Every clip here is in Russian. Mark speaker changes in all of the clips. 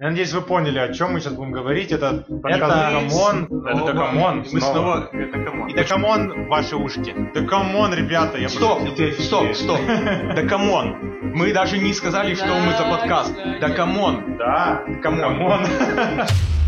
Speaker 1: Я надеюсь, вы поняли, о чем мы сейчас будем говорить. Это подкаст
Speaker 2: Это-
Speaker 1: Come on. Это
Speaker 2: Снова.
Speaker 1: Come on.
Speaker 2: Мы снова... Это come on.
Speaker 1: И да come on ваши ушки. Да come on, ребята, я
Speaker 2: Стоп, стоп, стоп. Да come on. Мы даже не сказали, что мы за подкаст. Да come on.
Speaker 1: Да,
Speaker 2: Come
Speaker 1: on.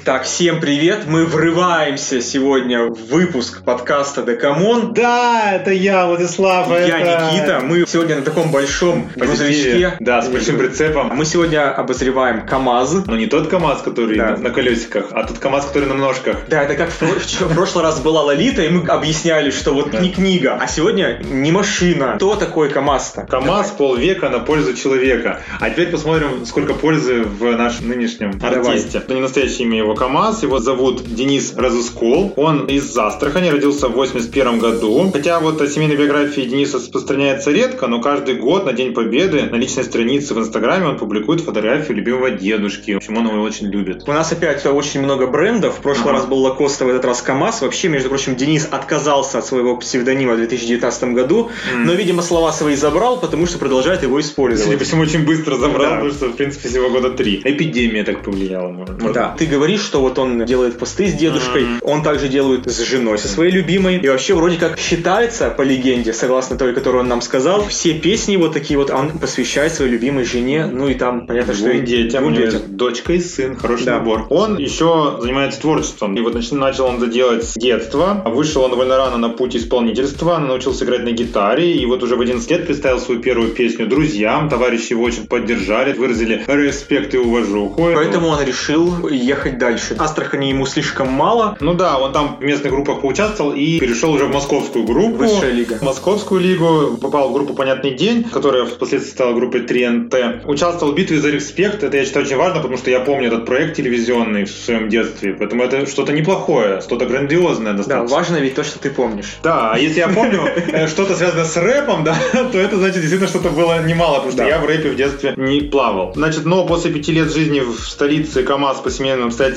Speaker 3: Итак, всем привет! Мы врываемся сегодня в выпуск подкаста Да come on.
Speaker 4: Да, это я, Владислав.
Speaker 3: Я
Speaker 4: это-
Speaker 3: Никита. Мы сегодня на таком большом грузовичке.
Speaker 4: Да, с большим прицепом.
Speaker 3: Мы сегодня обозреваем КАМАЗ.
Speaker 4: Но не тот КАМАЗ, который
Speaker 3: Да.
Speaker 4: на, на колесиках, а тот КАМАЗ, который на ножках.
Speaker 3: Да, это как в, про- в прошлый раз была Лолита, и мы объясняли, что вот не книга, а сегодня не машина. Кто такой КАМАЗ-то?
Speaker 4: КАМАЗ полвека на пользу человека. А теперь посмотрим, сколько пользы в нашем нынешнем артисте. Это не настоящее имя его КАМАЗ. Его зовут Денис Разускол. Он из Астрахани, родился в 81 году. Хотя вот о семейной биографии Дениса распространяется редко, но каждый год на День Победы на личной странице в Инстаграме он публикует фотографию любимого дедушки. В общем, он его очень любит.
Speaker 3: У нас опять очень много брендов. В прошлый
Speaker 4: Ага.
Speaker 3: раз был Лакоста, в этот раз КАМАЗ. Вообще, между прочим, Денис отказался от своего псевдонима в 2019 году,
Speaker 4: М.
Speaker 3: но, видимо, слова свои забрал, потому что продолжает его использовать.
Speaker 4: Всему, очень быстро забрал,
Speaker 3: Да.
Speaker 4: потому что, в принципе, всего года три. Эпидемия так повлияла. может.
Speaker 3: Да. Ты говоришь, что вот он делает посты с дедушкой, он также делает с женой, со своей любимой. И вообще вроде как считается, по легенде, согласно той, которую он нам сказал, все песни вот такие вот он посвящает своей любимой жене, ну и там понятно, что и
Speaker 4: детям, у него
Speaker 3: детям.
Speaker 4: дочка и сын, хороший
Speaker 3: Да.
Speaker 4: набор. Он еще занимается творчеством. И вот нач- начал он это делать с детства. Вышел он довольно рано на путь исполнительства, научился играть на гитаре. И вот уже в 11 лет представил свою первую песню друзьям. Товарищи его очень поддержали, выразили респект и уважуху.
Speaker 3: Поэтому он решил ехать дальше. Астрахани ему слишком мало.
Speaker 4: Ну да, он там в местных группах поучаствовал и перешел уже в московскую группу.
Speaker 3: Высшая лига.
Speaker 4: В московскую лигу попал в группу «Понятный день», которая впоследствии стала группой 3НТ. Участвовал в битве за респект. Это я считаю очень важно, потому что я помню этот проект телевизионный в своем детстве. Поэтому это что-то неплохое, что-то грандиозное
Speaker 3: Да,
Speaker 4: достаточно.
Speaker 3: важно ведь то, что ты помнишь.
Speaker 4: Да, а если я помню э, что-то связанное с рэпом, да, то это значит действительно что-то было немало, потому что
Speaker 3: Да.
Speaker 4: я в рэпе в детстве не плавал. Значит, но после пяти лет жизни в столице КамАЗ по семейным обстоятельствам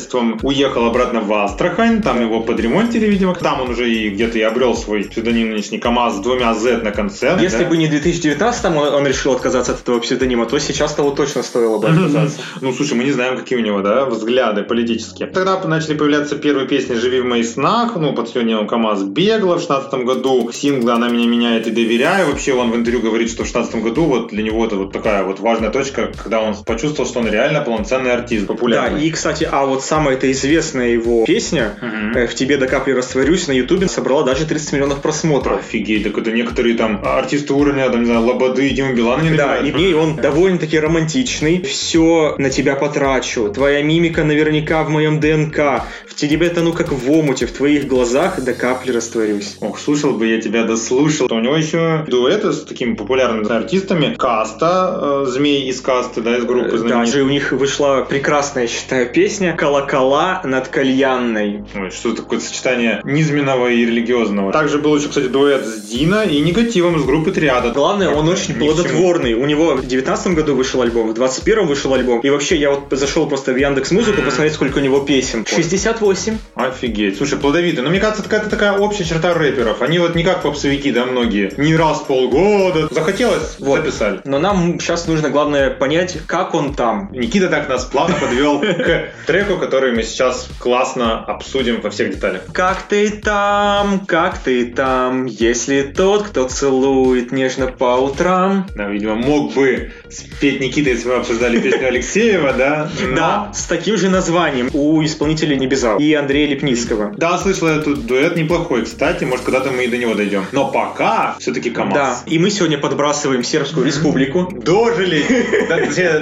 Speaker 4: уехал обратно в Астрахань, там его подремонтили, видимо. Там он уже и где-то и обрел свой псевдоним нынешний КамАЗ с двумя Z на конце.
Speaker 3: Если
Speaker 4: да.
Speaker 3: бы не в 2019 он, он решил отказаться от этого псевдонима, то сейчас того точно стоило бы отказаться.
Speaker 4: Ну, слушай, мы не знаем, какие у него, да, взгляды политические. Тогда начали появляться первые песни «Живи в моих снах», ну, под псевдонимом КамАЗ «Бегла» в 16 году, сингл «Она меня меняет и доверяю». Вообще, он в интервью говорит, что в 16 году вот для него это вот такая вот важная точка, когда он почувствовал, что он реально полноценный артист,
Speaker 3: Да,
Speaker 4: популярный.
Speaker 3: и, кстати, а вот самая эта известная его песня э, «В тебе до капли растворюсь» на Ютубе собрала даже 30 миллионов просмотров.
Speaker 4: Офигеть, так это некоторые там артисты уровня, там, не знаю, Лободы, Дима Билана не
Speaker 3: Да, и в ней он довольно-таки романтичный. Все на тебя потрачу. Твоя мимика наверняка в моем ДНК. В тебе тону как в омуте, в твоих глазах до капли растворюсь.
Speaker 4: Ох, слушал бы я тебя, дослушал. У него еще дуэты с такими популярными артистами. Каста, э, Змей из Касты, да, из группы знаменитой.
Speaker 3: Даже у них вышла прекрасная, я считаю, песня «Колокола над кальянной».
Speaker 4: Ой, что такое сочетание низменного и религиозного. Также был еще, кстати, дуэт с Дина и Негативом из группы Триада.
Speaker 3: Главное, он очень плодотворный. У него в 19 году вышел альбом, в 21 вышел альбом. И вообще, я вот зашел просто в Яндекс Музыку посмотреть, сколько у него песен. 68.
Speaker 4: Офигеть. Слушай, плодовитый. Но мне кажется, это какая-то такая общая черта рэперов. Они вот не как попсовики, да, многие. Не раз в полгода. Захотелось,
Speaker 3: Вот.
Speaker 4: записали.
Speaker 3: Но нам сейчас нужно, главное, понять, как он там.
Speaker 4: Никита так нас плавно подвел к треку, который мы сейчас классно обсудим во всех деталях.
Speaker 3: Как ты там, как ты там, если тот, кто целует нежно по утрам.
Speaker 4: Да, видимо, мог бы спеть Никита, если мы обсуждали песню Алексеева, да? Но-
Speaker 3: Да, с таким же названием у исполнителя Небеза и Андрея Лепницкого.
Speaker 4: Да, слышал я тут дуэт неплохой, кстати, может когда-то мы и до него дойдем. Но пока все-таки КамАЗ.
Speaker 3: Да, и мы сегодня подбрасываем Сербскую республику.
Speaker 4: Дожили!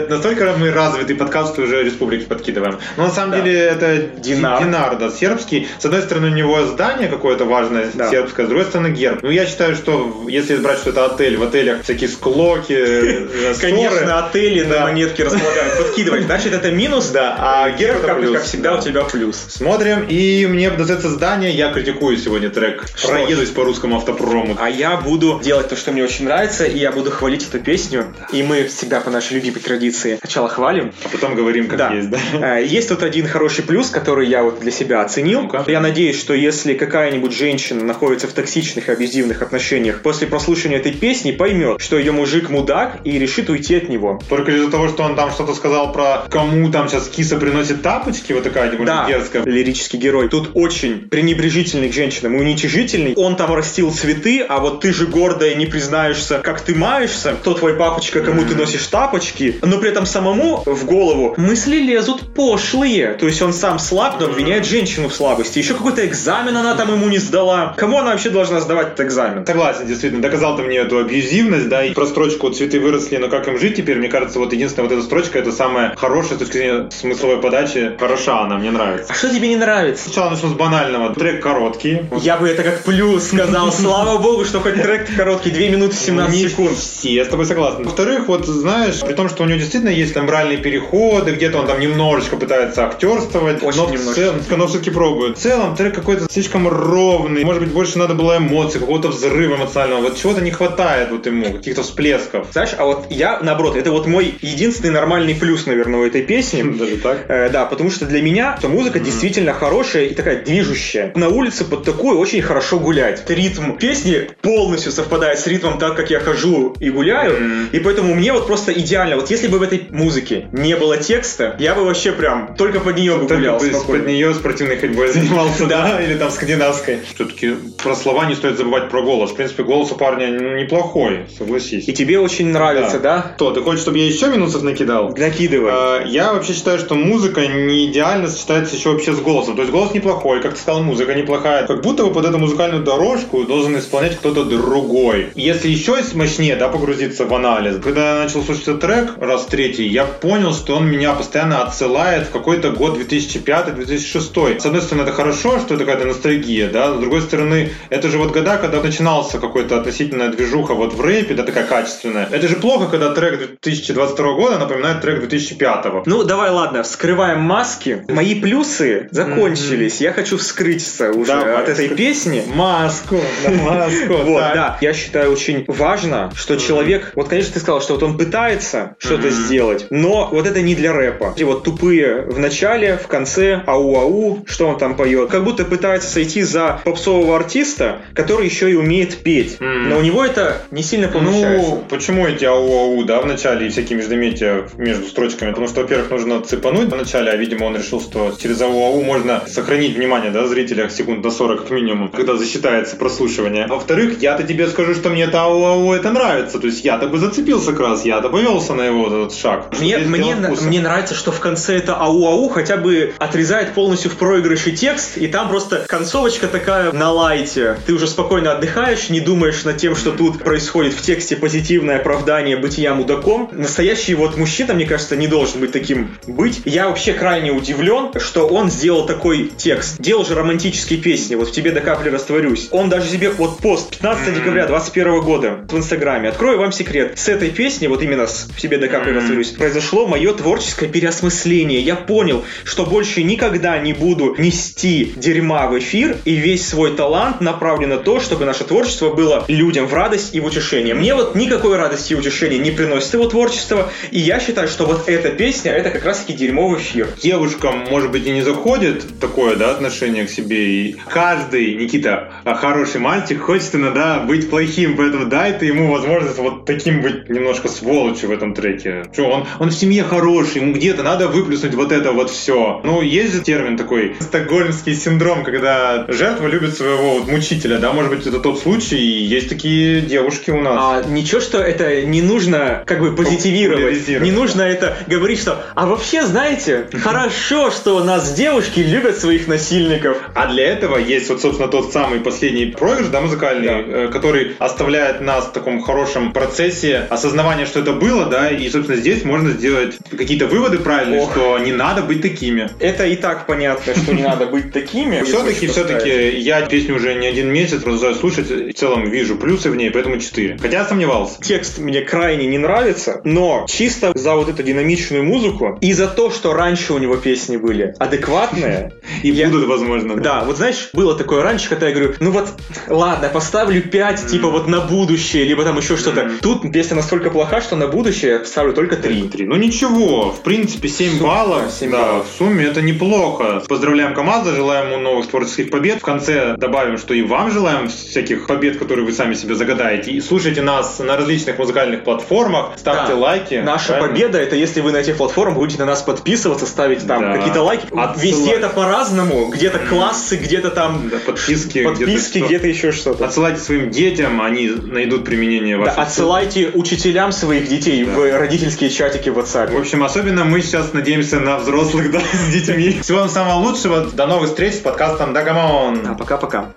Speaker 4: Настолько мы развитый подкаст, что уже республики подкидываем. Но на самом
Speaker 3: Да.
Speaker 4: деле это
Speaker 3: Динар.
Speaker 4: Динар, да, сербский. С одной стороны, у него здание какое-то важное,
Speaker 3: Да.
Speaker 4: сербское, с другой стороны, герб. Ну, я считаю, что если брать, что это отель, в отелях всякие склоки, э.
Speaker 3: Конечно, отели на монетке располагают. Подкидывать. Значит, это минус,
Speaker 4: Да, а герб это
Speaker 3: как, всегда, у тебя плюс.
Speaker 4: Смотрим, и мне достается здание, я критикую сегодня трек. Проедусь по русскому автопрому.
Speaker 3: А я буду делать то, что мне очень нравится, и я буду хвалить эту песню. И мы всегда по нашей любимой традиции сначала хвалим.
Speaker 4: А потом говорим, как есть, да?
Speaker 3: Э, Есть тут один один хороший плюс, который я вот для себя оценил.
Speaker 4: Ну-ка.
Speaker 3: Я надеюсь, что если какая-нибудь женщина находится в токсичных и абьюзивных отношениях, после прослушивания этой песни поймет, что ее мужик мудак и решит уйти от него.
Speaker 4: Только из-за того, что он там что-то сказал про кому там сейчас киса приносит тапочки, вот такая типа
Speaker 3: Да,
Speaker 4: дерзкая.
Speaker 3: лирический герой. Тут очень пренебрежительный к женщинам и уничижительный. Он там растил цветы, а вот ты же гордая не признаешься, как ты маешься. Кто твой папочка, кому ты носишь тапочки. Но при этом самому в голову мысли лезут пошлые. То есть он сам слаб, но обвиняет женщину в слабости. Еще какой-то экзамен она там ему не сдала. Кому она вообще должна сдавать этот экзамен?
Speaker 4: Согласен, действительно, доказал ты мне эту абьюзивность, да, и про строчку «Цветы выросли, но как им жить теперь?» Мне кажется, вот единственная вот эта строчка, это самая хорошая с точки зрения смысловой подачи. Хороша она, мне нравится.
Speaker 3: А что тебе не нравится?
Speaker 4: Сначала начну с банального. Трек короткий.
Speaker 3: Я бы это как плюс сказал. Слава богу, что хоть трек короткий, 2 минуты 17
Speaker 4: Не
Speaker 3: секунд.
Speaker 4: Все, я с тобой согласен. Во-вторых, вот знаешь, при том, что у него действительно есть там моральные переходы, где-то он там немножечко пытается актерствовать,
Speaker 3: Очень
Speaker 4: но в целом, но все-таки пробует. В целом трек какой-то слишком ровный, может быть, больше надо было эмоций, какого-то взрыва эмоционального, вот чего-то не хватает вот ему, каких-то всплесков.
Speaker 3: Знаешь, а вот я, наоборот, это вот мой единственный нормальный плюс, наверное, у этой песни.
Speaker 4: Даже так?
Speaker 3: Э, да, потому что для меня эта музыка действительно хорошая и такая движущая. На улице под такую очень хорошо гулять. Ритм песни полностью совпадает с ритмом так, как я хожу и гуляю. И поэтому мне вот просто идеально. Вот если бы в этой музыке не было текста, я бы вообще прям только под нее бы
Speaker 4: Только
Speaker 3: гулял
Speaker 4: бы
Speaker 3: спокойно.
Speaker 4: под нее спортивной ходьбой занимался, да, или там скандинавской. Все-таки про слова не стоит забывать про голос. В принципе, голос у парня неплохой, согласись.
Speaker 3: И тебе очень нравится, да?
Speaker 4: Что, ты хочешь, чтобы я еще минусов накидал?
Speaker 3: Накидывай.
Speaker 4: А, Я вообще считаю, что музыка не идеально сочетается еще вообще с голосом. То есть голос неплохой, как ты сказал, музыка неплохая. Как будто бы под эту музыкальную дорожку должен исполнять кто-то другой. Если еще мощнее, да, погрузиться в анализ. Когда я начал слушать этот трек раз третий, я понял, что он меня постоянно отсылает в какой-то год 2005-2006. С одной стороны, это хорошо, что это какая-то ностальгия, да, с другой стороны, это же вот года, когда начинался какой-то относительная движуха вот в рэпе, да, такая качественная. Это же плохо, когда трек 2022 года напоминает трек 2005.
Speaker 3: Ну, давай, ладно, вскрываем маски. Мои плюсы закончились. Я хочу вскрыться уже
Speaker 4: Давай,
Speaker 3: от этой
Speaker 4: вскры-
Speaker 3: песни.
Speaker 4: Маску, да, маску.
Speaker 3: Вот, да. Я считаю очень важно, что человек... Вот, конечно, ты сказал, что вот он пытается что-то сделать, но вот это не для рэпа. И вот тупые в начале, в конце, ау-ау, что он там поет. Как будто пытается сойти за попсового артиста, который еще и умеет петь.
Speaker 4: Мгм.
Speaker 3: Но у него это не сильно получается.
Speaker 4: Ну, почему эти ау-ау, да, в начале и всякие междометия между строчками? Потому что, во-первых, нужно цепануть в начале, а, видимо, он решил, что через ау-ау можно сохранить внимание, да, зрителя секунд до 40 как минимум, когда засчитается прослушивание. Во-вторых, я-то тебе скажу, что мне это ау-ау это нравится. То есть я-то бы зацепился как раз, я-то повелся на его этот шаг.
Speaker 3: Мне, мне, мне нравится, что в конце это ау-ау хотя бы отрезает полностью в проигрыше текст, и там просто концовочка такая на лайте. Ты уже спокойно отдыхаешь, не думаешь над тем, что тут происходит в тексте позитивное оправдание бытия мудаком. Настоящий вот мужчина, мне кажется, не должен быть таким быть. Я вообще крайне удивлен, что он сделал такой текст. Делал же романтические песни, вот в тебе до капли растворюсь. Он даже себе вот пост 15 декабря 21 года в Инстаграме. Открою вам секрет. С этой песни, вот именно с «В тебе до капли растворюсь», произошло мое творческое переосмысление. Я понял, что больше никогда не буду нести дерьма в эфир, и весь свой талант направлен на то, чтобы наше творчество было людям в радость и в утешение. Мне вот никакой радости и утешения не приносит его творчество, и я считаю, что вот эта песня, это как раз-таки дерьмо в эфир.
Speaker 4: девушкам, может быть, и не заходит такое, да, отношение к себе. И каждый, Никита, хороший мальчик, хочет иногда быть плохим, поэтому дай ты ему возможность вот таким быть немножко сволочью в этом треке. Что, он, он в семье хороший, ему где-то надо выплеснуть вот это вот все. Ну, есть же термин такой, стокгольмский синдром, когда жертва любит своего вот мучителя, да, может быть, это тот случай, и есть такие девушки у нас.
Speaker 3: А ничего, что это не нужно как бы позитивировать. Не нужно это говорить, что а вообще, знаете, хорошо, что у нас девушки любят своих насильников.
Speaker 4: А для этого есть вот, собственно, тот самый последний проигрыш, да, музыкальный,
Speaker 3: Да.
Speaker 4: э, который оставляет нас в таком хорошем процессе осознавания, что это было, да, и, собственно, здесь можно сделать какие-то выводы правильные,
Speaker 3: Ох.
Speaker 4: что не надо быть такими.
Speaker 3: Это и так понятно, что не надо быть такими.
Speaker 4: Все-таки, все-таки я песню уже не один месяц продолжаю слушать, в целом вижу плюсы в ней, поэтому 4. Хотя сомневался.
Speaker 3: Текст мне крайне не нравится, но чисто за вот эту динамичную музыку и за то, что раньше у него песни были адекватные.
Speaker 4: И будут, возможно.
Speaker 3: Да, вот знаешь, было такое раньше, когда я говорю, ну вот, ладно, поставлю 5, типа вот на будущее, либо там еще что-то. Тут песня настолько плоха, что на будущее ставлю только 3.
Speaker 4: Три. Ну ничего, в принципе, 7
Speaker 3: Супер,
Speaker 4: баллов.
Speaker 3: 7
Speaker 4: да,
Speaker 3: баллов.
Speaker 4: в сумме это неплохо. Поздравляем КамАЗа, желаем ему новых творческих побед. В конце добавим, что и вам желаем всяких побед, которые вы сами себе загадаете. И слушайте нас на различных музыкальных платформах, ставьте
Speaker 3: Да.
Speaker 4: лайки.
Speaker 3: Наша
Speaker 4: правильно?
Speaker 3: победа это если вы на этих платформах будете на нас подписываться, ставить там
Speaker 4: Да.
Speaker 3: какие-то лайки.
Speaker 4: Отсылать.
Speaker 3: Везде это по-разному. Где-то классы, где-то там
Speaker 4: Да, подписки,
Speaker 3: подписки,
Speaker 4: где-то,
Speaker 3: где-то еще что-то.
Speaker 4: Отсылайте своим детям, они найдут применение в
Speaker 3: Да, отсылайте учителям своих детей
Speaker 4: Да.
Speaker 3: в родительские чатики в WhatsApp.
Speaker 4: В общем, особенно мы сейчас надеемся на взрослых, да, с детьми. Всего вам самого лучшего. До новых встреч с подкастом Дагамон.
Speaker 3: А пока-пока.